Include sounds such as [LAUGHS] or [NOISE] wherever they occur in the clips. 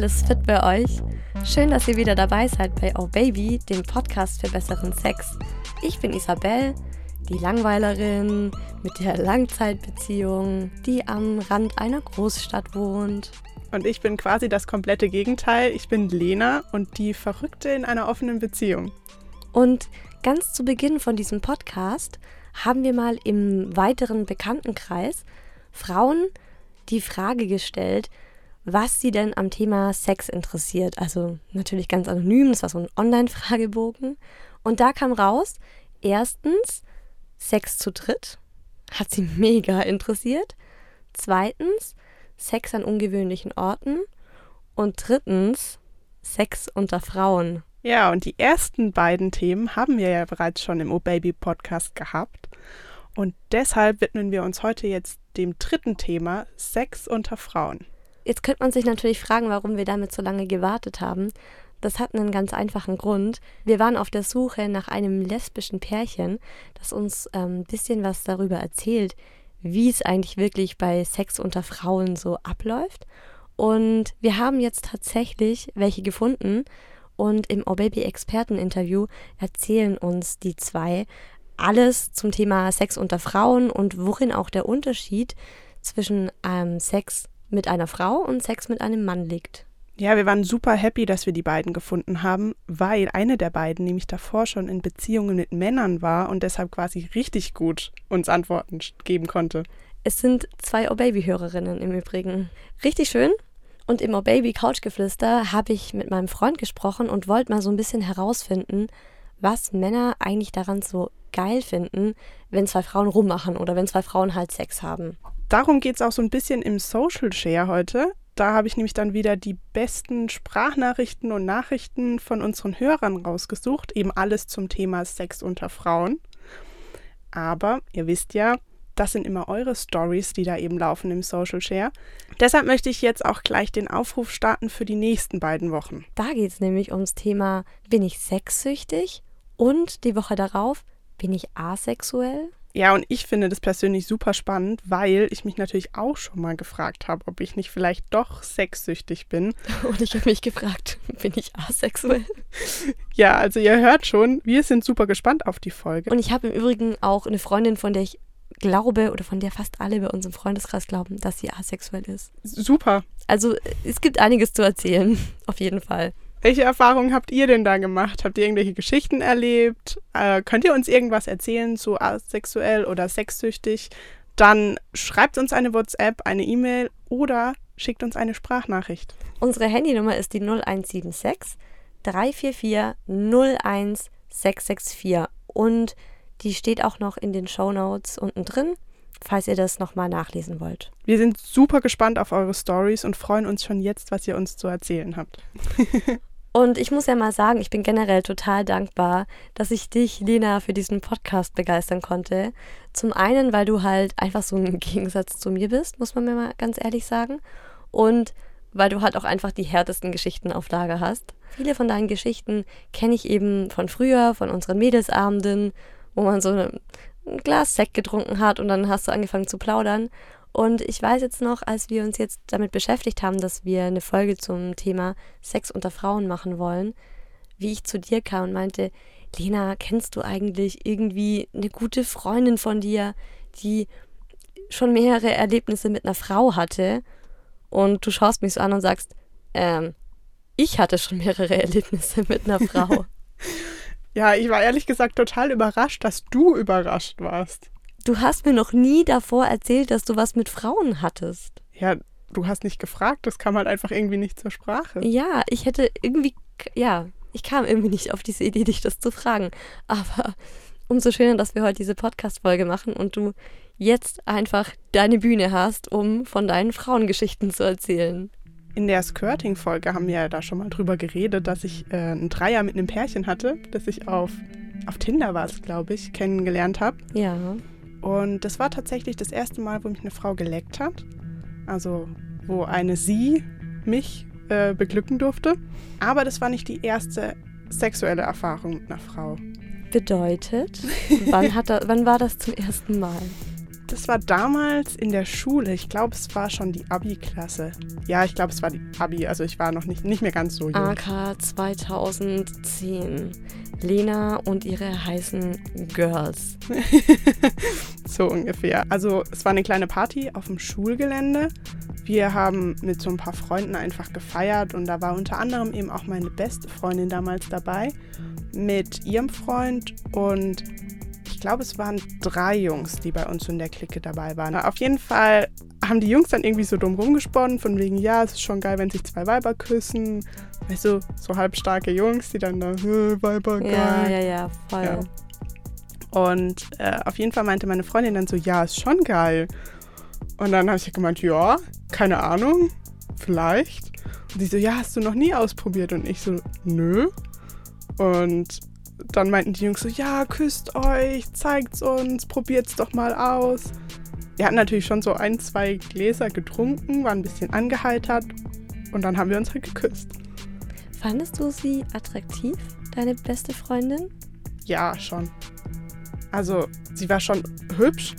alles fit bei euch? Schön, dass ihr wieder dabei seid bei Oh Baby, dem Podcast für besseren Sex. Ich bin Isabel, die Langweilerin mit der Langzeitbeziehung, die am Rand einer Großstadt wohnt. Und ich bin quasi das komplette Gegenteil. Ich bin Lena und die Verrückte in einer offenen Beziehung. Und ganz zu Beginn von diesem Podcast haben wir mal im weiteren Bekanntenkreis Frauen die Frage gestellt, was sie denn am Thema Sex interessiert. Also natürlich ganz anonym, das war so ein Online-Fragebogen. Und da kam raus, erstens, Sex zu dritt, hat sie [LAUGHS] mega interessiert. Zweitens, Sex an ungewöhnlichen Orten. Und drittens, Sex unter Frauen. Ja, und die ersten beiden Themen haben wir ja bereits schon im O-Baby Podcast gehabt. Und deshalb widmen wir uns heute jetzt dem dritten Thema, Sex unter Frauen. Jetzt könnte man sich natürlich fragen, warum wir damit so lange gewartet haben. Das hat einen ganz einfachen Grund. Wir waren auf der Suche nach einem lesbischen Pärchen, das uns ein ähm, bisschen was darüber erzählt, wie es eigentlich wirklich bei Sex unter Frauen so abläuft. Und wir haben jetzt tatsächlich welche gefunden. Und im Oh Baby Experten-Interview erzählen uns die zwei alles zum Thema Sex unter Frauen und worin auch der Unterschied zwischen ähm, Sex mit einer Frau und Sex mit einem Mann liegt. Ja, wir waren super happy, dass wir die beiden gefunden haben, weil eine der beiden nämlich davor schon in Beziehungen mit Männern war und deshalb quasi richtig gut uns Antworten geben konnte. Es sind zwei O-Baby-Hörerinnen im Übrigen. Richtig schön. Und im O-Baby Couchgeflüster habe ich mit meinem Freund gesprochen und wollte mal so ein bisschen herausfinden, was Männer eigentlich daran so geil finden, wenn zwei Frauen rummachen oder wenn zwei Frauen halt Sex haben. Darum geht es auch so ein bisschen im Social Share heute. Da habe ich nämlich dann wieder die besten Sprachnachrichten und Nachrichten von unseren Hörern rausgesucht. Eben alles zum Thema Sex unter Frauen. Aber ihr wisst ja, das sind immer eure Stories, die da eben laufen im Social Share. Deshalb möchte ich jetzt auch gleich den Aufruf starten für die nächsten beiden Wochen. Da geht es nämlich ums Thema, bin ich sexsüchtig? Und die Woche darauf, bin ich asexuell? Ja, und ich finde das persönlich super spannend, weil ich mich natürlich auch schon mal gefragt habe, ob ich nicht vielleicht doch sexsüchtig bin. [LAUGHS] Und ich habe mich gefragt, [LAUGHS] bin ich asexuell? [LAUGHS] Ja, also ihr hört schon, wir sind super gespannt auf die Folge. Und ich habe im Übrigen auch eine Freundin, von der ich glaube oder von der fast alle bei uns im Freundeskreis glauben, dass sie asexuell ist. Super. Also es gibt einiges zu erzählen, auf jeden Fall. Welche Erfahrungen habt ihr denn da gemacht? Habt ihr irgendwelche Geschichten erlebt? Äh, könnt ihr uns irgendwas erzählen zu asexuell oder sexsüchtig? Dann schreibt uns eine WhatsApp, eine E-Mail oder schickt uns eine Sprachnachricht. Unsere Handynummer ist die 0176 344 01664 und die steht auch noch in den Show Notes unten drin, falls ihr das nochmal nachlesen wollt. Wir sind super gespannt auf eure Stories und freuen uns schon jetzt, was ihr uns zu erzählen habt. [LAUGHS] Und ich muss ja mal sagen, ich bin generell total dankbar, dass ich dich, Lena, für diesen Podcast begeistern konnte. Zum einen, weil du halt einfach so ein [LAUGHS] Gegensatz zu mir bist, muss man mir mal ganz ehrlich sagen. Und weil du halt auch einfach die härtesten Geschichten auf Lager hast. Viele von deinen Geschichten kenne ich eben von früher, von unseren Mädelsabenden, wo man so ein Glas Sekt getrunken hat und dann hast du angefangen zu plaudern. Und ich weiß jetzt noch, als wir uns jetzt damit beschäftigt haben, dass wir eine Folge zum Thema Sex unter Frauen machen wollen, wie ich zu dir kam und meinte, Lena, kennst du eigentlich irgendwie eine gute Freundin von dir, die schon mehrere Erlebnisse mit einer Frau hatte? Und du schaust mich so an und sagst, ähm, ich hatte schon mehrere [LAUGHS] Erlebnisse mit einer Frau. [LAUGHS] ja, ich war ehrlich gesagt total überrascht, dass du überrascht warst. Du hast mir noch nie davor erzählt, dass du was mit Frauen hattest. Ja, du hast nicht gefragt, das kam halt einfach irgendwie nicht zur Sprache. Ja, ich hätte irgendwie, ja, ich kam irgendwie nicht auf diese Idee, dich das zu fragen. Aber umso schöner, dass wir heute diese Podcast-Folge machen und du jetzt einfach deine Bühne hast, um von deinen Frauengeschichten zu erzählen. In der Skirting-Folge haben wir ja da schon mal drüber geredet, dass ich äh, einen Dreier mit einem Pärchen hatte, das ich auf, auf Tinder war es, glaube ich, kennengelernt habe. Ja. Und das war tatsächlich das erste Mal, wo mich eine Frau geleckt hat. Also wo eine sie mich äh, beglücken durfte. Aber das war nicht die erste sexuelle Erfahrung mit einer Frau. Bedeutet, wann, hat er, wann war das zum ersten Mal? Das war damals in der Schule. Ich glaube, es war schon die Abi-Klasse. Ja, ich glaube, es war die Abi. Also ich war noch nicht, nicht mehr ganz so jung. AK 2010. Lena und ihre heißen Girls. [LAUGHS] so ungefähr. Also es war eine kleine Party auf dem Schulgelände. Wir haben mit so ein paar Freunden einfach gefeiert und da war unter anderem eben auch meine beste Freundin damals dabei mit ihrem Freund und ich glaube, es waren drei Jungs, die bei uns in der Clique dabei waren. Auf jeden Fall haben die Jungs dann irgendwie so dumm rumgesponnen, von wegen, ja, es ist schon geil, wenn sich zwei Weiber küssen. Weißt du, so halbstarke Jungs, die dann da, Weiber, geil. Ja, ja, ja, voll. Ja. Und äh, auf jeden Fall meinte meine Freundin dann so, ja, ist schon geil. Und dann habe ich gemeint, ja, keine Ahnung, vielleicht. Und sie so, ja, hast du noch nie ausprobiert? Und ich so, nö. Und dann meinten die Jungs so, ja, küsst euch, zeigt's uns, probiert's doch mal aus. Wir hatten natürlich schon so ein, zwei Gläser getrunken, waren ein bisschen angeheitert und dann haben wir uns halt geküsst. Fandest du sie attraktiv, deine beste Freundin? Ja, schon. Also, sie war schon hübsch.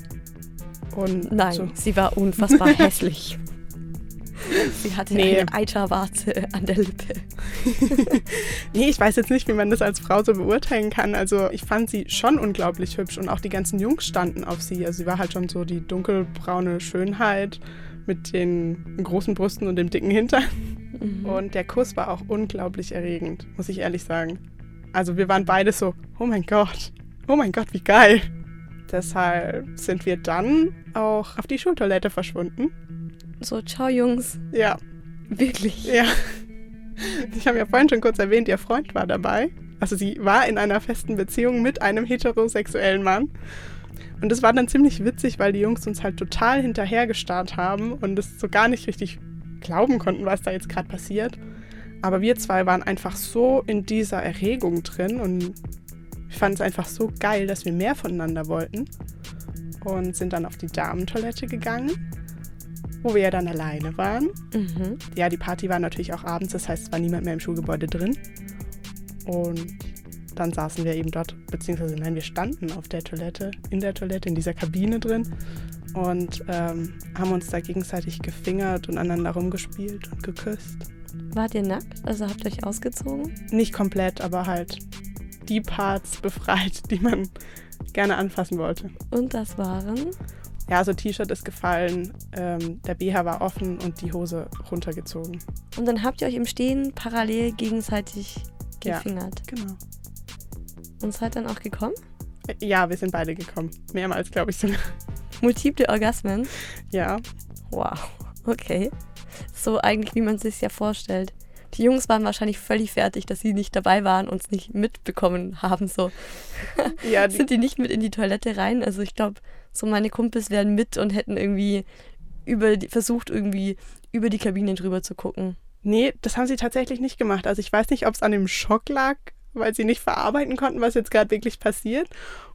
Und Nein, so. sie war unfassbar [LAUGHS] hässlich. [LAUGHS] Sie hatte nee. eine Eiterwarze an der Lippe. [LAUGHS] nee, ich weiß jetzt nicht, wie man das als Frau so beurteilen kann. Also ich fand sie schon unglaublich hübsch und auch die ganzen Jungs standen auf sie. Also sie war halt schon so die dunkelbraune Schönheit mit den großen Brüsten und dem dicken Hintern. Mhm. Und der Kuss war auch unglaublich erregend, muss ich ehrlich sagen. Also wir waren beide so, oh mein Gott, oh mein Gott, wie geil. Deshalb sind wir dann auch auf die Schultoilette verschwunden so, ciao Jungs. Ja. Wirklich? Ja. [LAUGHS] Ich habe ja vorhin schon kurz erwähnt, ihr Freund war dabei. Also sie war in einer festen Beziehung mit einem heterosexuellen Mann. Und es war dann ziemlich witzig, weil die Jungs uns halt total hinterhergestarrt haben und es so gar nicht richtig glauben konnten, was da jetzt gerade passiert. Aber wir zwei waren einfach so in dieser Erregung drin und ich fand es einfach so geil, dass wir mehr voneinander wollten. Und sind dann auf die Damentoilette gegangen wo wir ja dann alleine waren. Mhm. Ja, die Party war natürlich auch abends, das heißt, es war niemand mehr im Schulgebäude drin. Und dann saßen wir eben dort, beziehungsweise nein, wir standen auf der Toilette, in der Toilette, in dieser Kabine drin und ähm, haben uns da gegenseitig gefingert und aneinander rumgespielt und geküsst. Wart ihr nackt? Also habt ihr euch ausgezogen? Nicht komplett, aber halt die Parts befreit, die man gerne anfassen wollte. Und das waren? Ja, so T-Shirt ist gefallen, ähm, der BH war offen und die Hose runtergezogen. Und dann habt ihr euch im Stehen parallel gegenseitig gefingert. Ja, genau. Und seid dann auch gekommen? Ja, wir sind beide gekommen. Mehrmals, glaube ich sogar. [LAUGHS] Multiple Orgasmen? Ja. Wow, okay. So eigentlich, wie man es sich ja vorstellt. Die Jungs waren wahrscheinlich völlig fertig, dass sie nicht dabei waren und es nicht mitbekommen haben. So. Ja, [LAUGHS] die Sind die nicht mit in die Toilette rein? Also ich glaube, so meine Kumpels wären mit und hätten irgendwie über die, versucht, irgendwie über die Kabine drüber zu gucken. Nee, das haben sie tatsächlich nicht gemacht. Also ich weiß nicht, ob es an dem Schock lag, weil sie nicht verarbeiten konnten, was jetzt gerade wirklich passiert.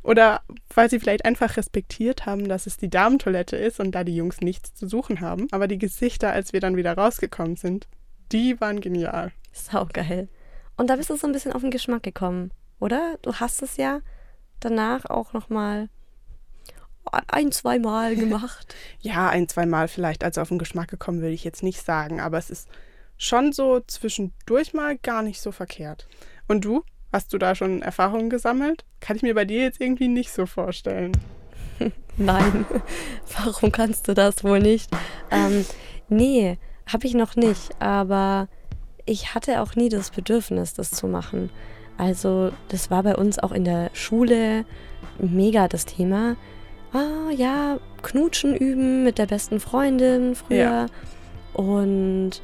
Oder weil sie vielleicht einfach respektiert haben, dass es die Damentoilette ist und da die Jungs nichts zu suchen haben. Aber die Gesichter, als wir dann wieder rausgekommen sind, die waren genial. Saugeil. Und da bist du so ein bisschen auf den Geschmack gekommen, oder? Du hast es ja danach auch nochmal ein, zwei Mal gemacht. [LAUGHS] ja, ein, zwei Mal vielleicht. Also auf den Geschmack gekommen würde ich jetzt nicht sagen, aber es ist schon so zwischendurch mal gar nicht so verkehrt. Und du? Hast du da schon Erfahrungen gesammelt? Kann ich mir bei dir jetzt irgendwie nicht so vorstellen. [LAUGHS] Nein, [LAUGHS] warum kannst du das wohl nicht? Ähm, nee, habe ich noch nicht, aber ich hatte auch nie das Bedürfnis, das zu machen. Also das war bei uns auch in der Schule mega das Thema ah ja, Knutschen üben mit der besten Freundin früher. Ja. Und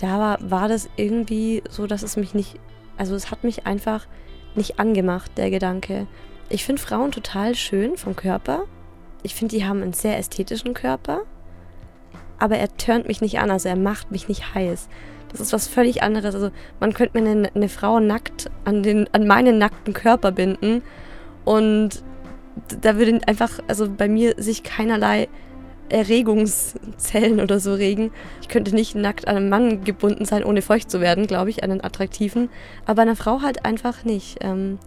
da war, war das irgendwie so, dass es mich nicht, also es hat mich einfach nicht angemacht, der Gedanke. Ich finde Frauen total schön vom Körper. Ich finde, die haben einen sehr ästhetischen Körper. Aber er turnt mich nicht an, also er macht mich nicht heiß. Das ist was völlig anderes. Also man könnte mir eine, eine Frau nackt an, den, an meinen nackten Körper binden und da würde einfach, also bei mir sich keinerlei Erregungszellen oder so regen. Ich könnte nicht nackt an einen Mann gebunden sein, ohne feucht zu werden, glaube ich, an einen attraktiven. Aber einer Frau halt einfach nicht. Ähm,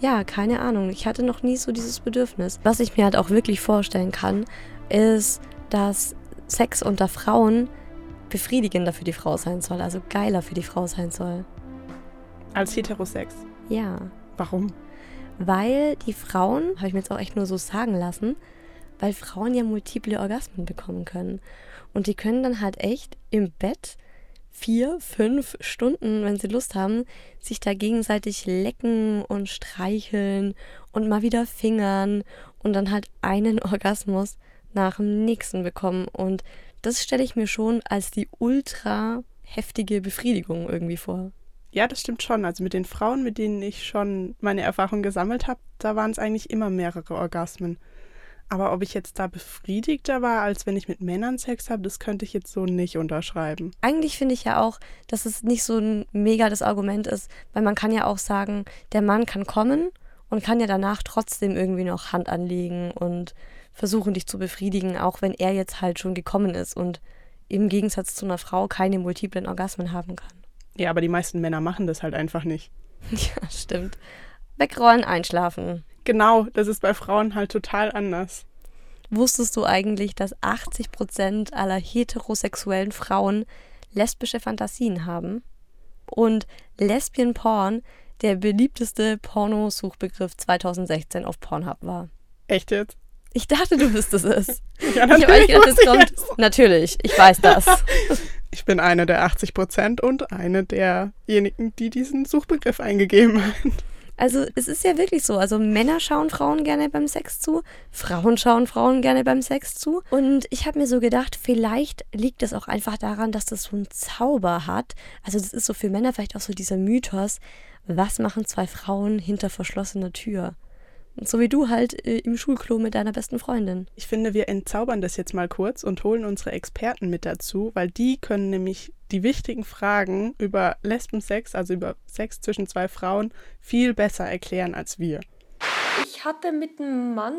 ja, keine Ahnung. Ich hatte noch nie so dieses Bedürfnis. Was ich mir halt auch wirklich vorstellen kann, ist, dass Sex unter Frauen befriedigender für die Frau sein soll, also geiler für die Frau sein soll. Als Heterosex? Ja. Warum? Weil die Frauen, habe ich mir jetzt auch echt nur so sagen lassen, weil Frauen ja multiple Orgasmen bekommen können. Und die können dann halt echt im Bett vier, fünf Stunden, wenn sie Lust haben, sich da gegenseitig lecken und streicheln und mal wieder fingern und dann halt einen [LAUGHS] Orgasmus nach dem nächsten bekommen. Und das stelle ich mir schon als die ultra heftige Befriedigung irgendwie vor. Ja, das stimmt schon. Also mit den Frauen, mit denen ich schon meine Erfahrung gesammelt habe, da waren es eigentlich immer mehrere Orgasmen. Aber ob ich jetzt da befriedigter war, als wenn ich mit Männern Sex habe, das könnte ich jetzt so nicht unterschreiben. Eigentlich finde ich ja auch, dass es nicht so ein mega das Argument ist, weil man kann ja auch sagen, der Mann kann kommen und kann ja danach trotzdem irgendwie noch Hand anlegen und versuchen, dich zu befriedigen, auch wenn er jetzt halt schon gekommen ist und im Gegensatz zu einer Frau keine multiplen Orgasmen haben kann. Ja, aber die meisten Männer machen das halt einfach nicht. [LAUGHS] Ja, stimmt. Wegrollen, einschlafen. Genau, das ist bei Frauen halt total anders. Wusstest du eigentlich, dass 80 Prozent aller heterosexuellen Frauen lesbische Fantasien haben? Und Lesbian Porn der beliebteste Pornosuchbegriff 2016 auf Pornhub war. Echt jetzt? Ich dachte, du wüsstest es. [LAUGHS] ja, natürlich. Ich habe gedacht, kommt. Jetzt. Natürlich, ich weiß das. [LAUGHS] ich bin eine der 80 Prozent und eine derjenigen, die diesen Suchbegriff eingegeben haben. Also es ist ja wirklich so. Also Männer schauen Frauen gerne beim Sex zu, Frauen schauen Frauen gerne beim Sex zu. Und ich habe mir so gedacht, vielleicht liegt es auch einfach daran, dass das so einen Zauber hat. Also das ist so für Männer vielleicht auch so dieser Mythos, was machen zwei Frauen hinter verschlossener Tür? So wie du halt äh, im Schulklo mit deiner besten Freundin. Ich finde, wir entzaubern das jetzt mal kurz und holen unsere Experten mit dazu, weil die können nämlich die wichtigen Fragen über Lesbensex, also über Sex zwischen zwei Frauen, viel besser erklären als wir. Ich hatte mit einem Mann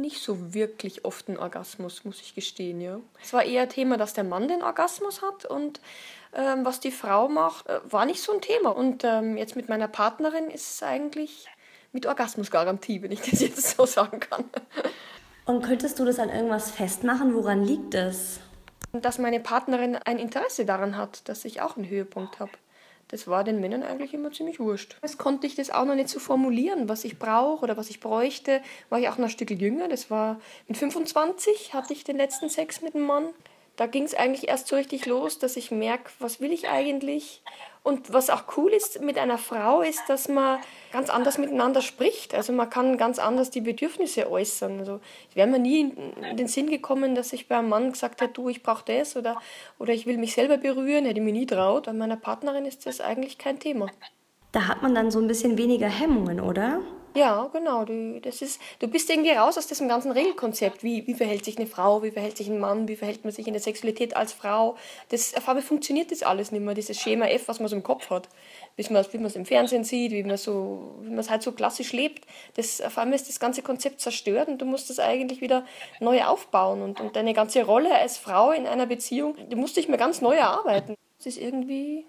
nicht so wirklich oft einen Orgasmus, muss ich gestehen, ja. Es war eher Thema, dass der Mann den Orgasmus hat und ähm, was die Frau macht, äh, war nicht so ein Thema. Und ähm, jetzt mit meiner Partnerin ist es eigentlich mit Orgasmusgarantie, wenn ich das jetzt so sagen kann. Und könntest du das an irgendwas festmachen? Woran liegt es? Dass meine Partnerin ein Interesse daran hat, dass ich auch einen Höhepunkt habe. Das war den Männern eigentlich immer ziemlich wurscht. Jetzt konnte ich das auch noch nicht so formulieren, was ich brauche oder was ich bräuchte. War ich auch noch ein Stück jünger. Das war mit 25 hatte ich den letzten Sex mit einem Mann. Da ging es eigentlich erst so richtig los, dass ich merke, was will ich eigentlich und was auch cool ist mit einer Frau, ist, dass man ganz anders miteinander spricht. Also man kann ganz anders die Bedürfnisse äußern. Also es wäre mir nie in den Sinn gekommen, dass ich bei einem Mann gesagt hätte, du, ich brauche das oder, oder ich will mich selber berühren, hätte ich mir nie traut. Bei meiner Partnerin ist das eigentlich kein Thema. Da hat man dann so ein bisschen weniger Hemmungen, oder? Ja, genau. Du, das ist, du bist irgendwie raus aus diesem ganzen Regelkonzept. Wie, wie verhält sich eine Frau, wie verhält sich ein Mann, wie verhält man sich in der Sexualität als Frau. Das, auf funktioniert das alles nicht mehr, dieses Schema F, was man so im Kopf hat. Wie man es im Fernsehen sieht, wie man so, wie man es halt so klassisch lebt. Das, auf einmal ist das ganze Konzept zerstört und du musst das eigentlich wieder neu aufbauen. Und, und deine ganze Rolle als Frau in einer Beziehung, die musst dich mal ganz neu erarbeiten. Das ist irgendwie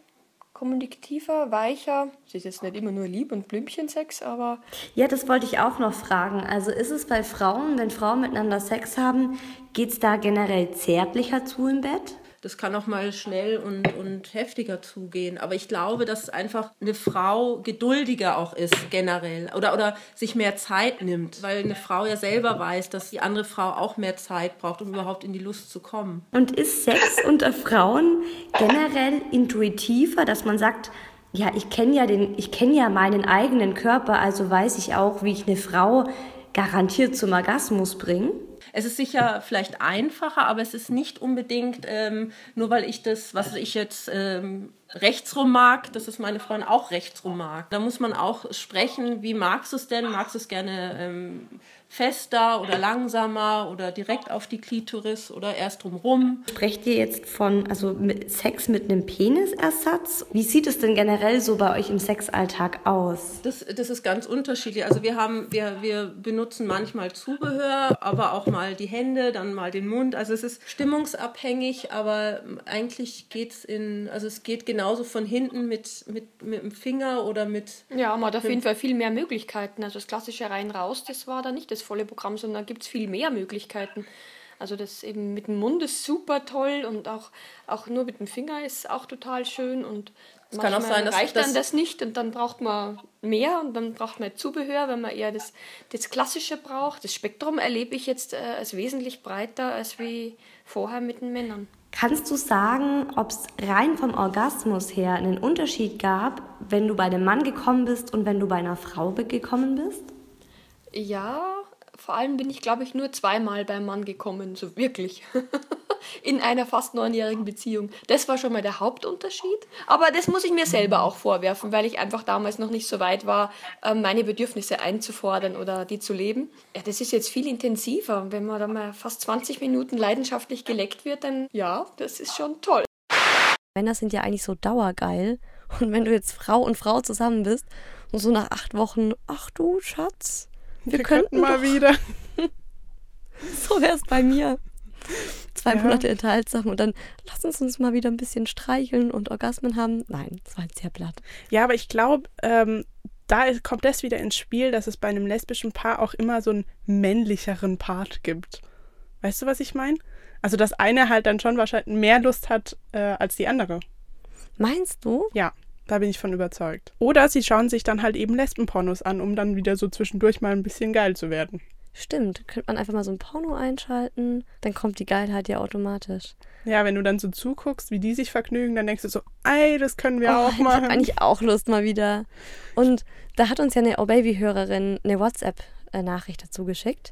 kommunikativer, weicher. Es ist jetzt nicht immer nur Lieb- und Blümchensex, aber. Ja, das wollte ich auch noch fragen. Also ist es bei Frauen, wenn Frauen miteinander Sex haben, geht es da generell zärtlicher zu im Bett? Das kann auch mal schnell und, und heftiger zugehen. Aber ich glaube, dass einfach eine Frau geduldiger auch ist generell oder, oder sich mehr Zeit nimmt, weil eine Frau ja selber weiß, dass die andere Frau auch mehr Zeit braucht, um überhaupt in die Lust zu kommen. Und ist Sex unter Frauen generell intuitiver, dass man sagt, ja, ich kenne ja den, ich kenne ja meinen eigenen Körper, also weiß ich auch, wie ich eine Frau garantiert zum Orgasmus bringe? Es ist sicher vielleicht einfacher, aber es ist nicht unbedingt, ähm, nur weil ich das, was ich jetzt ähm, rechtsrum mag, dass es meine Freundin auch rechtsrum mag. Da muss man auch sprechen, wie magst du es denn? Magst du es gerne ähm, fester oder langsamer oder direkt auf die Klitoris oder erst drumrum. Sprecht ihr jetzt von also mit Sex mit einem Penisersatz? Wie sieht es denn generell so bei euch im Sexalltag aus? Das, das ist ganz unterschiedlich. Also wir haben, wir, wir benutzen manchmal Zubehör, aber auch mal die Hände, dann mal den Mund. Also es ist stimmungsabhängig, aber eigentlich geht es in, also es geht genau genauso von hinten mit, mit, mit dem Finger oder mit. Ja, man hat auf jeden Fall viel mehr Möglichkeiten. Also das klassische rein raus, das war da nicht das volle Programm, sondern da gibt es viel mehr Möglichkeiten. Also das eben mit dem Mund ist super toll und auch, auch nur mit dem Finger ist auch total schön und es kann auch sein, dass reicht das dann das nicht und dann braucht man mehr und dann braucht man Zubehör, wenn man eher das, das Klassische braucht. Das Spektrum erlebe ich jetzt äh, als wesentlich breiter als wie vorher mit den Männern. Kannst du sagen, ob es rein vom Orgasmus her einen Unterschied gab, wenn du bei einem Mann gekommen bist und wenn du bei einer Frau gekommen bist? Ja, vor allem bin ich, glaube ich, nur zweimal beim Mann gekommen, so wirklich. [LAUGHS] In einer fast neunjährigen Beziehung. Das war schon mal der Hauptunterschied. Aber das muss ich mir selber auch vorwerfen, weil ich einfach damals noch nicht so weit war, ähm, meine Bedürfnisse einzufordern oder die zu leben. Ja, das ist jetzt viel intensiver. Wenn man da mal fast 20 Minuten leidenschaftlich geleckt wird, dann ja, das ist schon toll. Männer sind ja eigentlich so dauergeil. Und wenn du jetzt Frau und Frau zusammen bist und so nach acht Wochen, ach du Schatz, wir, wir könnten mal doch. wieder. [LAUGHS] so wäre es bei mir. Zwei ja. Monate enthaltsam und dann lass uns uns mal wieder ein bisschen streicheln und Orgasmen haben. Nein, das war jetzt sehr blatt. Ja, aber ich glaube, ähm, da kommt das wieder ins Spiel, dass es bei einem lesbischen Paar auch immer so einen männlicheren Part gibt. Weißt du, was ich meine? Also, dass eine halt dann schon wahrscheinlich mehr Lust hat äh, als die andere. Meinst du? Ja. Da bin ich von überzeugt. Oder sie schauen sich dann halt eben Lesbenpornos an, um dann wieder so zwischendurch mal ein bisschen geil zu werden. Stimmt, könnte man einfach mal so ein Porno einschalten, dann kommt die Geilheit ja automatisch. Ja, wenn du dann so zuguckst, wie die sich vergnügen, dann denkst du so, ey, das können wir oh, auch machen. Ich habe eigentlich auch Lust mal wieder. Und da hat uns ja eine Oh Baby-Hörerin eine WhatsApp-Nachricht dazu geschickt.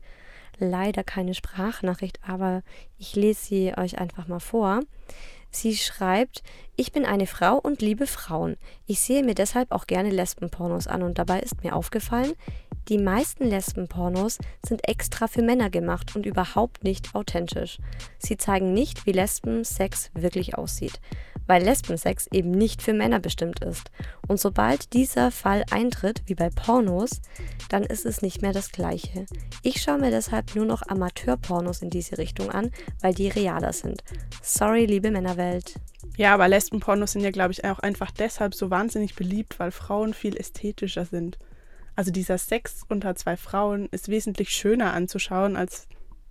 Leider keine Sprachnachricht, aber ich lese sie euch einfach mal vor. Sie schreibt, ich bin eine Frau und liebe Frauen. Ich sehe mir deshalb auch gerne Lesbenpornos an und dabei ist mir aufgefallen, die meisten Lesbenpornos sind extra für Männer gemacht und überhaupt nicht authentisch. Sie zeigen nicht, wie Lesbensex wirklich aussieht, weil Lesbensex eben nicht für Männer bestimmt ist. Und sobald dieser Fall eintritt, wie bei Pornos, dann ist es nicht mehr das gleiche. Ich schaue mir deshalb nur noch Amateurpornos in diese Richtung an, weil die realer sind. Sorry, liebe Männerwelt. Ja, aber Lesbenpornos sind ja, glaube ich, auch einfach deshalb so wahnsinnig beliebt, weil Frauen viel ästhetischer sind. Also dieser Sex unter zwei Frauen ist wesentlich schöner anzuschauen, als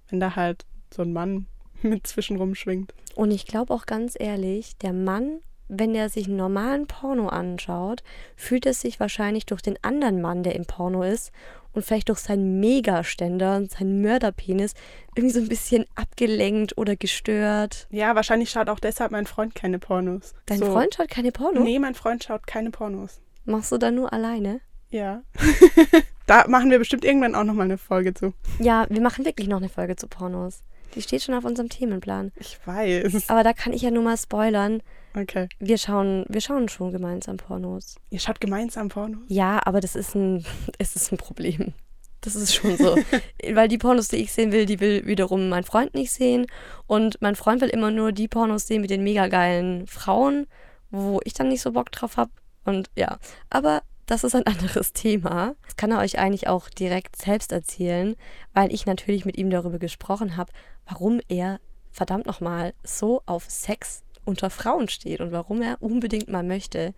wenn da halt so ein Mann [LAUGHS] mit zwischenrum schwingt. Und ich glaube auch ganz ehrlich, der Mann, wenn er sich einen normalen Porno anschaut, fühlt es sich wahrscheinlich durch den anderen Mann, der im Porno ist, und vielleicht durch seinen Megaständer und seinen Mörderpenis irgendwie so ein bisschen abgelenkt oder gestört. Ja, wahrscheinlich schaut auch deshalb mein Freund keine Pornos. Dein so. Freund schaut keine Pornos? Nee, mein Freund schaut keine Pornos. Machst du da nur alleine? Ja. [LAUGHS] da machen wir bestimmt irgendwann auch nochmal eine Folge zu. Ja, wir machen wirklich noch eine Folge zu Pornos. Die steht schon auf unserem Themenplan. Ich weiß. Aber da kann ich ja nur mal spoilern. Okay. Wir schauen, wir schauen schon gemeinsam Pornos. Ihr schaut gemeinsam Pornos? Ja, aber das ist ein, [LAUGHS] es ist ein Problem. Das ist schon so. [LAUGHS] Weil die Pornos, die ich sehen will, die will wiederum mein Freund nicht sehen. Und mein Freund will immer nur die Pornos sehen mit den mega geilen Frauen, wo ich dann nicht so Bock drauf habe. Und ja, aber das ist ein [LAUGHS] anderes Thema. Das kann er euch eigentlich auch direkt selbst erzählen, weil ich natürlich mit ihm darüber gesprochen habe, warum er verdammt nochmal so auf Sex unter Frauen steht und warum er unbedingt mal möchte,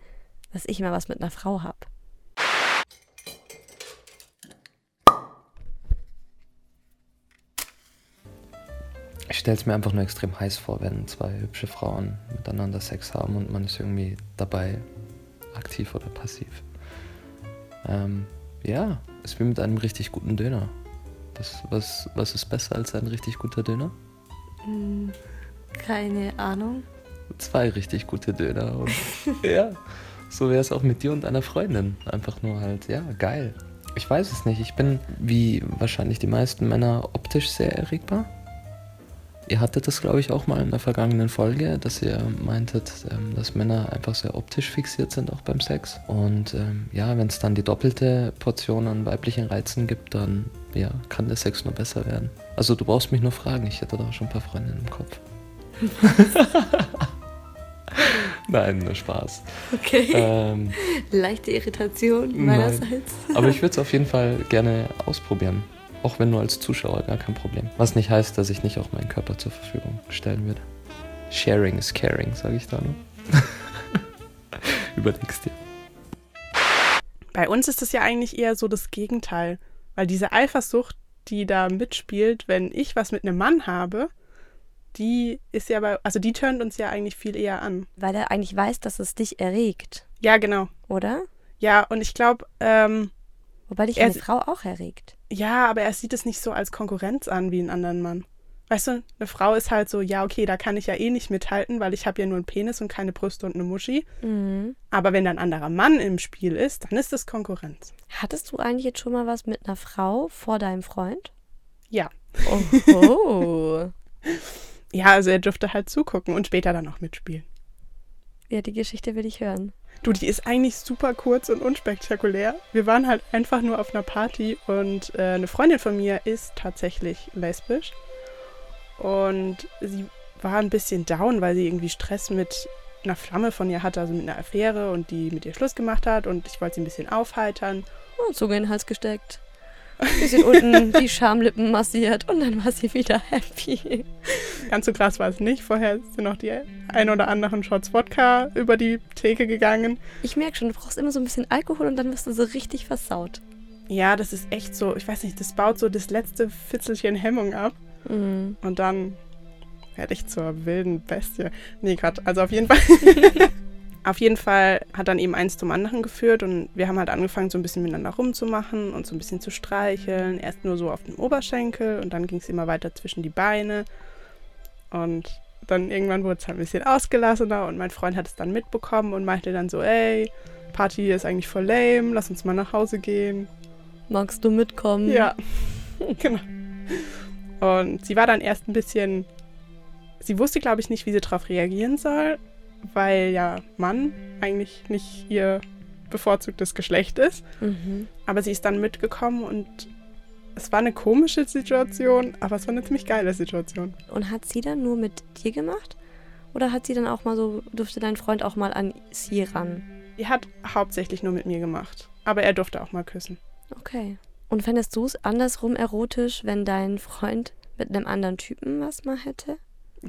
dass ich mal was mit einer Frau habe. Ich stelle es mir einfach nur extrem heiß vor, wenn zwei hübsche Frauen miteinander Sex haben und man ist irgendwie dabei aktiv oder passiv. Ähm, ja, ist wie mit einem richtig guten Döner. Das, was, was ist besser als ein richtig guter Döner? Hm, keine Ahnung. Zwei richtig gute Döner. Und [LAUGHS] ja, so wäre es auch mit dir und deiner Freundin. Einfach nur halt, ja, geil. Ich weiß es nicht. Ich bin, wie wahrscheinlich die meisten Männer, optisch sehr erregbar. Ihr hattet das, glaube ich, auch mal in der vergangenen Folge, dass ihr meintet, ähm, dass Männer einfach sehr optisch fixiert sind, auch beim Sex. Und ähm, ja, wenn es dann die doppelte Portion an weiblichen Reizen gibt, dann ja, kann der Sex nur besser werden. Also du brauchst mich nur fragen, ich hätte da schon ein paar Freundinnen im Kopf. [LAUGHS] Nein, nur Spaß. Okay. Ähm, Leichte Irritation meinerseits. Nein. Aber ich würde es auf jeden Fall gerne ausprobieren. Auch wenn nur als Zuschauer, gar kein Problem. Was nicht heißt, dass ich nicht auch meinen Körper zur Verfügung stellen würde. Sharing is caring, sage ich da nur. [LAUGHS] überlegst dir. Bei uns ist es ja eigentlich eher so das Gegenteil, weil diese Eifersucht, die da mitspielt, wenn ich was mit einem Mann habe, die ist ja bei, also die turnt uns ja eigentlich viel eher an. Weil er eigentlich weiß, dass es dich erregt, Ja, genau. oder? Ja, und ich glaube, ähm, Wobei dich eine Frau auch erregt. Ja, aber er sieht es nicht so als Konkurrenz an wie einen anderen Mann. Weißt du, eine Frau ist halt so, ja, okay, da kann ich ja eh nicht mithalten, weil ich habe ja nur einen Penis und keine Brüste und eine Muschi. Mhm. Aber wenn da ein anderer Mann im Spiel ist, dann ist das Konkurrenz. Hattest du eigentlich jetzt schon mal was mit einer Frau vor deinem Freund? Ja. Oh. [LAUGHS] Ja, also er dürfte halt zugucken und später dann auch mitspielen. ja, die Geschichte will ich hören. Du, die ist eigentlich super kurz und unspektakulär. Wir waren halt einfach nur auf einer Party und äh, eine Freundin von mir ist tatsächlich lesbisch. Und sie war ein bisschen down, weil sie irgendwie Stress mit einer Flamme von ihr hatte, also mit einer Affäre und die mit ihr Schluss gemacht hat. Und ich wollte sie ein bisschen aufheitern. Oh, Zunge in den Hals gesteckt. Bisschen unten die Schamlippen massiert und dann war sie wieder happy. Ganz so krass war es nicht. Vorher sind noch die ein oder anderen Shots Wodka über die Theke gegangen. Ich merke schon, du brauchst immer so ein bisschen Alkohol und dann wirst du so richtig versaut. Ja, das ist echt so, ich weiß nicht, das baut so das letzte Fitzelchen Hemmung ab. Mhm. Und dann werde ich zur wilden Bestie. Nee, Gott. Also auf jeden Fall. [LAUGHS] auf jeden Fall hat dann eben eins zum anderen geführt und wir haben halt angefangen, so ein bisschen miteinander rumzumachen und so ein bisschen zu streicheln. Erst nur so auf dem Oberschenkel und dann ging es immer weiter zwischen die Beine. Und dann irgendwann wurde es halt ein bisschen ausgelassener und mein Freund hat es dann mitbekommen und meinte dann so, ey, Party ist eigentlich voll lame, lass uns mal nach Hause gehen. Magst du mitkommen? Ja, [LAUGHS] genau. Und sie war dann erst ein bisschen. Sie wusste, glaube ich, nicht, wie sie darauf reagieren soll, weil ja Mann eigentlich nicht ihr bevorzugtes Geschlecht ist. Mhm. Aber sie ist dann mitgekommen und es war eine komische Situation, aber es war eine ziemlich geile Situation. Und hat sie dann nur mit dir gemacht? Oder hat sie dann auch mal so, durfte dein Freund auch mal an sie ran? Die hat hauptsächlich nur mit mir gemacht, aber er durfte auch mal küssen. Okay. Und fändest du es andersrum erotisch, wenn dein Freund mit einem anderen Typen was mal hätte?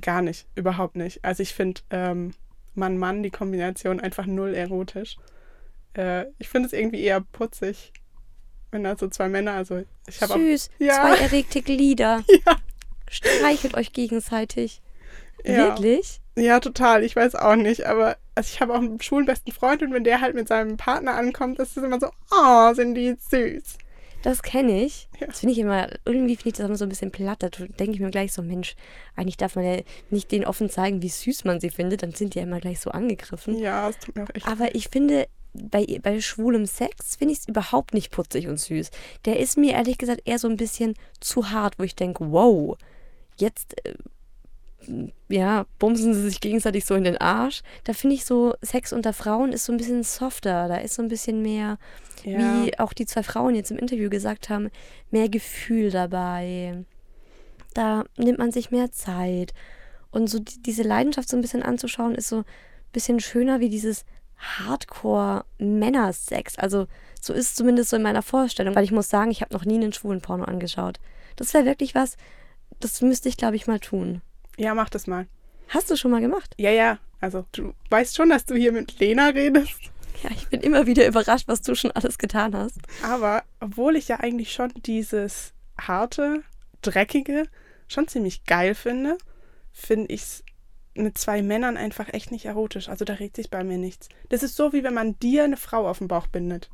Gar nicht, überhaupt nicht. Also ich finde ähm, Mann-Mann, die Kombination einfach null erotisch. Äh, ich finde es irgendwie eher putzig, wenn da so zwei Männer, also ich habe auch... Süß. Ja. Zwei erregte Glieder. [LAUGHS] Ja. Streichelt euch gegenseitig. Ja. Wirklich? Ja, total, ich weiß auch nicht, aber also ich habe auch einen schwulen besten Freund und wenn der halt mit seinem Partner ankommt, ist es immer so, oh, sind die süß. Das kenne ich. Ja. Das finde ich immer, irgendwie finde ich das immer so ein bisschen platt. Da denke ich mir gleich so, Mensch, eigentlich darf man ja nicht denen offen zeigen, wie süß man sie findet. Dann sind die ja immer gleich so angegriffen. Ja, es tut mir auch echt Aber ich finde, bei, bei schwulem Sex finde ich es überhaupt nicht putzig und süß. Der ist mir ehrlich gesagt eher so ein bisschen zu hart, wo ich denke, wow, jetzt, äh, ja, bumsen sie sich gegenseitig so in den Arsch. Da finde ich so, Sex unter Frauen ist so ein bisschen softer. Da ist so ein bisschen mehr, ja. wie auch die zwei Frauen jetzt im Interview gesagt haben, mehr Gefühl dabei. Da nimmt man sich mehr Zeit. Und so die, diese Leidenschaft so ein bisschen anzuschauen, ist so ein bisschen schöner wie dieses Hardcore-Männersex. Also so ist es zumindest so in meiner Vorstellung. Weil ich muss sagen, ich habe noch nie einen schwulen Porno angeschaut. Das wäre wirklich was, das müsste ich, glaube ich, mal tun. Ja, mach das mal. Hast du schon mal gemacht? Ja, ja, also du weißt schon, dass du hier mit Lena redest, Ja, ich bin immer wieder überrascht, was du schon alles getan hast. aber obwohl ich ja eigentlich schon dieses harte, dreckige schon ziemlich geil finde, finde ich es mit zwei Männern einfach echt nicht erotisch. Also da regt sich bei mir nichts. Das ist so, wie wenn man dir eine Frau auf den Bauch bindet.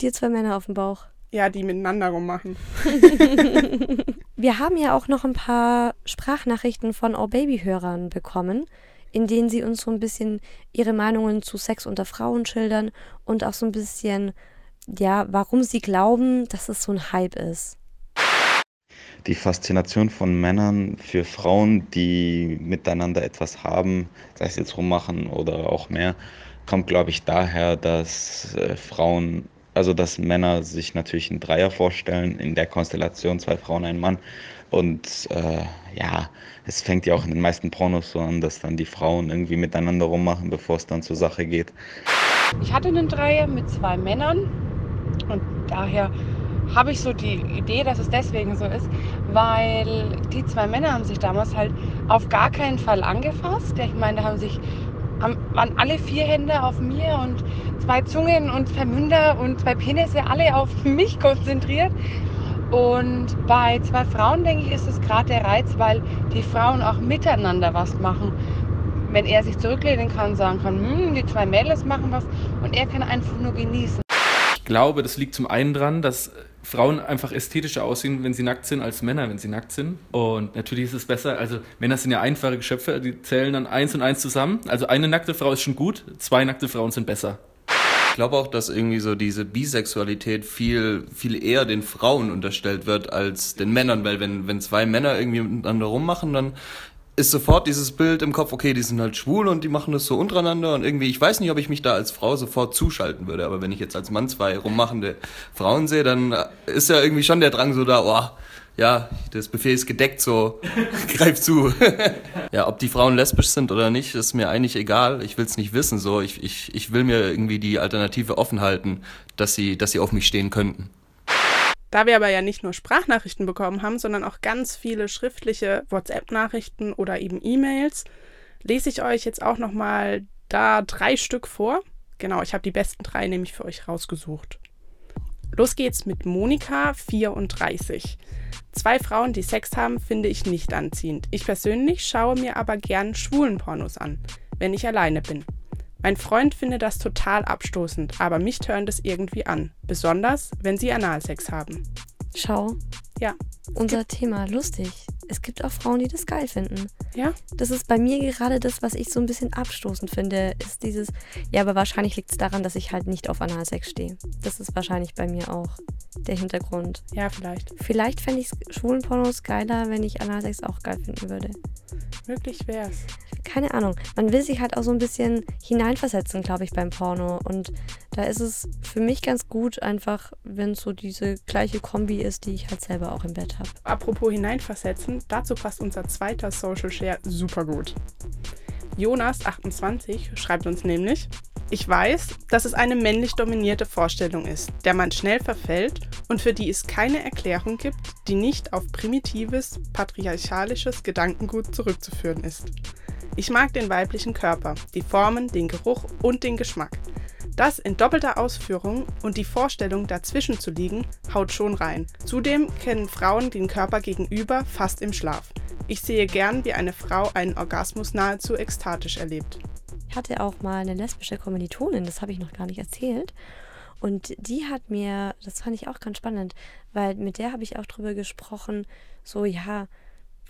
Dir zwei Männer auf dem Bauch. Ja, die miteinander rummachen. [LAUGHS] Wir haben ja auch noch ein paar Sprachnachrichten von Our Baby-Hörern bekommen, in denen sie uns so ein bisschen ihre Meinungen zu Sex unter Frauen schildern und auch so ein bisschen, ja, warum sie glauben, dass es so ein Hype ist. die Faszination von Männern für Frauen, die miteinander etwas haben, sei es jetzt rummachen oder auch mehr, kommt, glaube ich, daher, dass äh, Frauen, also dass Männer sich natürlich einen Dreier vorstellen, in der Konstellation zwei Frauen, ein Mann. Und äh, ja, es fängt ja auch in den meisten Pornos so an, dass dann die Frauen irgendwie miteinander rummachen, bevor es dann zur Sache geht. Ich hatte einen Dreier mit zwei Männern und daher habe ich so die Idee, dass es deswegen so ist, weil die zwei Männer haben sich damals halt auf gar keinen Fall angefasst. Ich meine, da haben sich waren alle vier Hände auf mir und zwei Zungen und zwei Münder und zwei Penisse, alle auf [LAUGHS] mich konzentriert. Und bei zwei Frauen, denke ich, ist es gerade der Reiz, weil die Frauen auch miteinander was machen. Wenn er sich zurücklehnen kann, sagen kann, hm, die zwei Mädels machen was und er kann einfach nur genießen. Ich glaube, das liegt zum einen dran, dass Frauen einfach ästhetischer aussehen, wenn sie nackt sind, als Männer, wenn sie nackt sind. Und natürlich ist es besser, also Männer sind ja einfache Geschöpfe, die zählen dann eins und eins zusammen. Also eine nackte Frau ist schon gut, zwei nackte Frauen sind besser. Ich glaube auch, dass irgendwie so diese Bisexualität viel, viel eher den Frauen unterstellt wird als den Männern, weil wenn, wenn zwei Männer irgendwie miteinander rummachen, dann ist sofort dieses Bild im Kopf, okay, die sind halt schwul und die machen das so untereinander und irgendwie, ich weiß nicht, ob ich mich da als Frau sofort zuschalten würde, aber wenn ich jetzt als Mann zwei rummachende Frauen sehe, dann ist ja irgendwie schon der Drang so da, oh, ja, das Buffet ist gedeckt, so [LAUGHS] greif zu. [LAUGHS] ja, ob die Frauen lesbisch sind oder nicht, ist mir eigentlich egal. Ich will es nicht wissen. So, ich, ich, ich will mir irgendwie die Alternative offen halten, dass sie, dass sie auf mich stehen könnten. Da wir aber ja nicht nur Sprachnachrichten bekommen haben, sondern auch ganz viele schriftliche WhatsApp-Nachrichten oder eben E-Mails, lese ich euch jetzt auch nochmal da drei Stück vor. Genau, ich habe die besten drei nämlich für euch rausgesucht. Los geht's mit Monika, 34. Zwei Frauen, die Sex haben, finde ich nicht anziehend. Ich persönlich schaue mir aber gern schwulen Pornos an, wenn ich alleine bin. Mein Freund findet das total abstoßend, aber mich tönt es irgendwie an. Besonders, wenn sie Analsex haben. Schau. Ja. Unser Thema, lustig. Es gibt auch Frauen, die das geil finden. Ja? Das ist bei mir gerade das, was ich so ein bisschen abstoßend finde, ist dieses, ja, aber wahrscheinlich liegt es daran, dass ich halt nicht auf Analsex stehe. Das ist wahrscheinlich bei mir auch der Hintergrund. Ja, vielleicht. Vielleicht fände ich schwulen Pornos geiler, wenn ich Analsex auch geil finden würde. Möglich wär's. Keine Ahnung. Man will sich halt auch so ein bisschen hineinversetzen, glaube ich, beim Porno. Und da ist es für mich ganz gut, einfach, wenn es so diese gleiche Kombi ist, die ich halt selber auch im Bett habe. Apropos hineinversetzen, dazu passt unser zweiter Social Share super gut. Jonas28 schreibt uns nämlich, ich weiß, dass es eine männlich dominierte Vorstellung ist, der man schnell verfällt und für die es keine Erklärung gibt, die nicht auf primitives, patriarchalisches Gedankengut zurückzuführen ist. Ich mag den weiblichen Körper, die Formen, den Geruch und den Geschmack. Das in doppelter Ausführung und die Vorstellung, dazwischen zu liegen, haut schon rein. Zudem kennen Frauen den Körper gegenüber fast im Schlaf. Ich sehe gern, wie eine Frau einen Orgasmus nahezu ekstatisch erlebt. Ich hatte auch mal eine lesbische Kommilitonin, das habe ich noch gar nicht erzählt. Und die hat mir, das fand ich auch ganz spannend, weil mit der habe ich auch drüber gesprochen, so ja,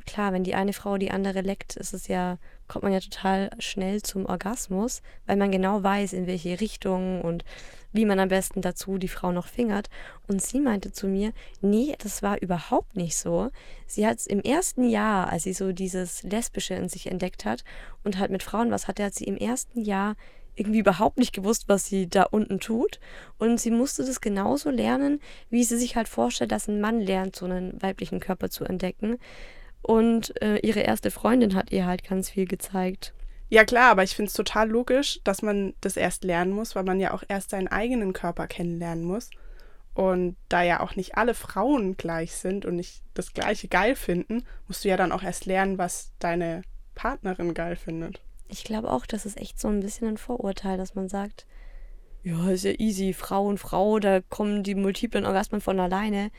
klar, wenn die eine Frau die andere leckt, ist es ja, kommt man ja total schnell zum Orgasmus, weil man genau weiß, in welche Richtung und wie man am besten dazu die Frau noch fingert. Und sie meinte zu mir, nee, das war überhaupt nicht so. Sie hat es im ersten Jahr, als sie so dieses Lesbische in sich entdeckt hat und halt mit Frauen was hatte, hat sie im ersten Jahr irgendwie überhaupt nicht gewusst, was sie da unten tut. Und sie musste das genauso lernen, wie sie sich halt vorstellt, dass ein Mann lernt, so einen weiblichen Körper zu entdecken. Und äh, ihre erste Freundin hat ihr halt ganz viel gezeigt. Ja klar, aber ich finde es total logisch, dass man das erst lernen muss, weil man ja auch erst seinen eigenen Körper kennenlernen muss. Und da ja auch nicht alle Frauen gleich sind und nicht das gleiche geil finden, musst du ja dann auch erst lernen, was deine Partnerin geil findet. Ich glaube auch, das ist echt so ein bisschen ein Vorurteil, dass man sagt, ja, ist ja easy, Frau und Frau, da kommen die multiplen Orgasmen von alleine.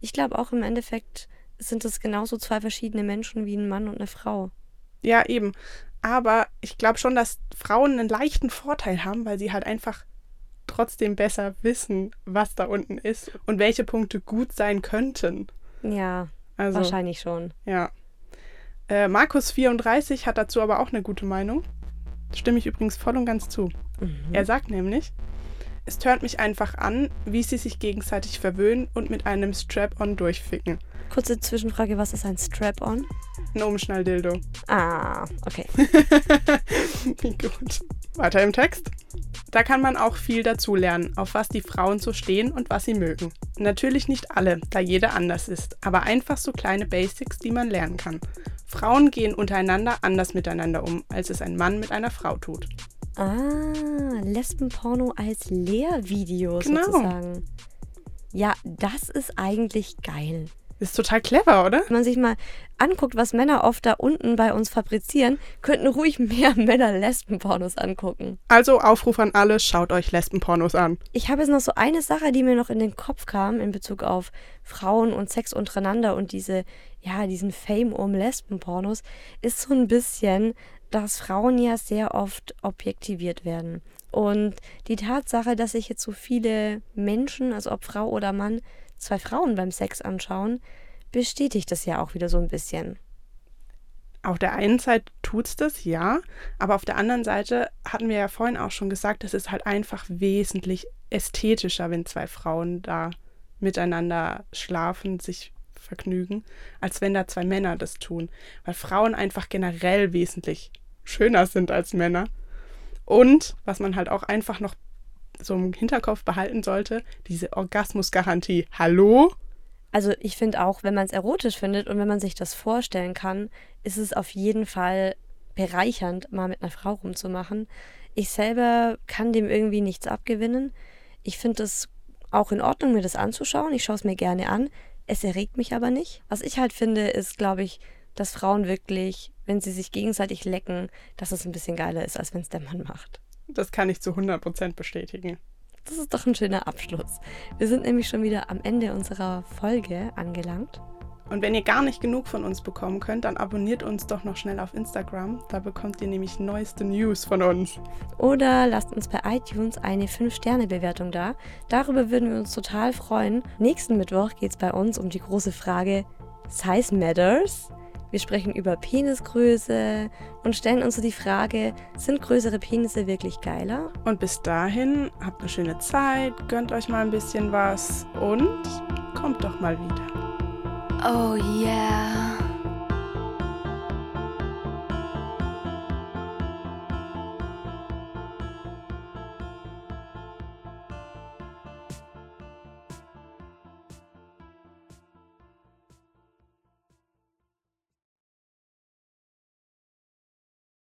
Ich glaube auch im Endeffekt sind es genauso zwei verschiedene Menschen wie ein Mann und eine Frau. Ja, eben. Aber ich glaube schon, dass Frauen einen leichten Vorteil haben, weil sie halt einfach trotzdem besser wissen, was da unten ist und welche Punkte gut sein könnten. Ja, also, wahrscheinlich schon. Ja. Äh, Markus34 hat dazu aber auch eine gute Meinung. Stimme ich übrigens voll und ganz zu. Mhm. Er sagt nämlich, es tönt mich einfach an, wie sie sich gegenseitig verwöhnen und mit einem Strap-on durchficken. Kurze Zwischenfrage, was ist ein Strap-on? Ein Umschnalldildo. Ah, okay. [LAUGHS] Wie gut. Weiter im Text. Da kann man auch viel dazu lernen, auf was die Frauen so stehen und was sie mögen. Natürlich nicht alle, da jeder anders ist, aber einfach so kleine Basics, die man lernen kann. Frauen gehen untereinander anders miteinander um, als es ein Mann mit einer Frau tut. Ah, Lesbenporno als Lehrvideo genau. sozusagen. Ja, das ist eigentlich geil. Ist total clever, oder? Wenn man sich mal anguckt, was Männer oft da unten bei uns fabrizieren, könnten ruhig [LAUGHS] mehr Männer Lesbenpornos angucken. Also Aufruf an alle, schaut euch Lesbenpornos an. Ich habe jetzt noch so eine Sache, die mir noch in den Kopf kam in Bezug auf Frauen und Sex untereinander und diese, ja, diesen Fame um Lesbenpornos, ist so ein bisschen, dass Frauen ja sehr oft objektiviert werden. Und die Tatsache, dass sich jetzt so viele Menschen, also ob Frau oder Mann, zwei Frauen beim Sex anschauen, bestätigt das ja auch wieder so ein bisschen. Auf der einen Seite tut es das, ja, aber auf der anderen Seite hatten wir ja vorhin auch schon gesagt, es ist halt einfach wesentlich ästhetischer, wenn zwei Frauen da miteinander schlafen, sich vergnügen, als wenn da zwei Männer das tun. Weil Frauen einfach generell wesentlich schöner sind als Männer. Und was man halt auch einfach noch so im Hinterkopf behalten sollte, diese Orgasmusgarantie. Hallo? Also ich finde auch, wenn man es erotisch findet und wenn man sich das vorstellen kann, ist es auf jeden Fall bereichernd, mal mit einer Frau rumzumachen. Ich selber kann dem irgendwie nichts abgewinnen. Ich finde es auch in Ordnung, mir das anzuschauen. Ich schaue es mir gerne an. Es erregt mich aber nicht. Was ich halt finde, ist, glaube ich, dass Frauen wirklich, wenn sie sich gegenseitig lecken, dass es ein bisschen geiler ist, als wenn es der Mann macht. Das kann ich zu 100% bestätigen. Das ist doch ein schöner Abschluss. Wir sind nämlich schon wieder am Ende unserer Folge angelangt. Und wenn ihr gar nicht genug von uns bekommen könnt, dann abonniert uns doch noch schnell auf Instagram. Da bekommt ihr nämlich neueste News von uns. Oder lasst uns bei iTunes eine 5-Sterne-Bewertung da. Darüber würden wir uns total freuen. Nächsten Mittwoch geht es bei uns um die große Frage Size Matters. Wir sprechen über Penisgröße und stellen uns so die Frage, sind größere Penisse wirklich geiler? Und bis dahin, habt eine schöne Zeit, gönnt euch mal ein bisschen was und kommt doch mal wieder. Oh yeah.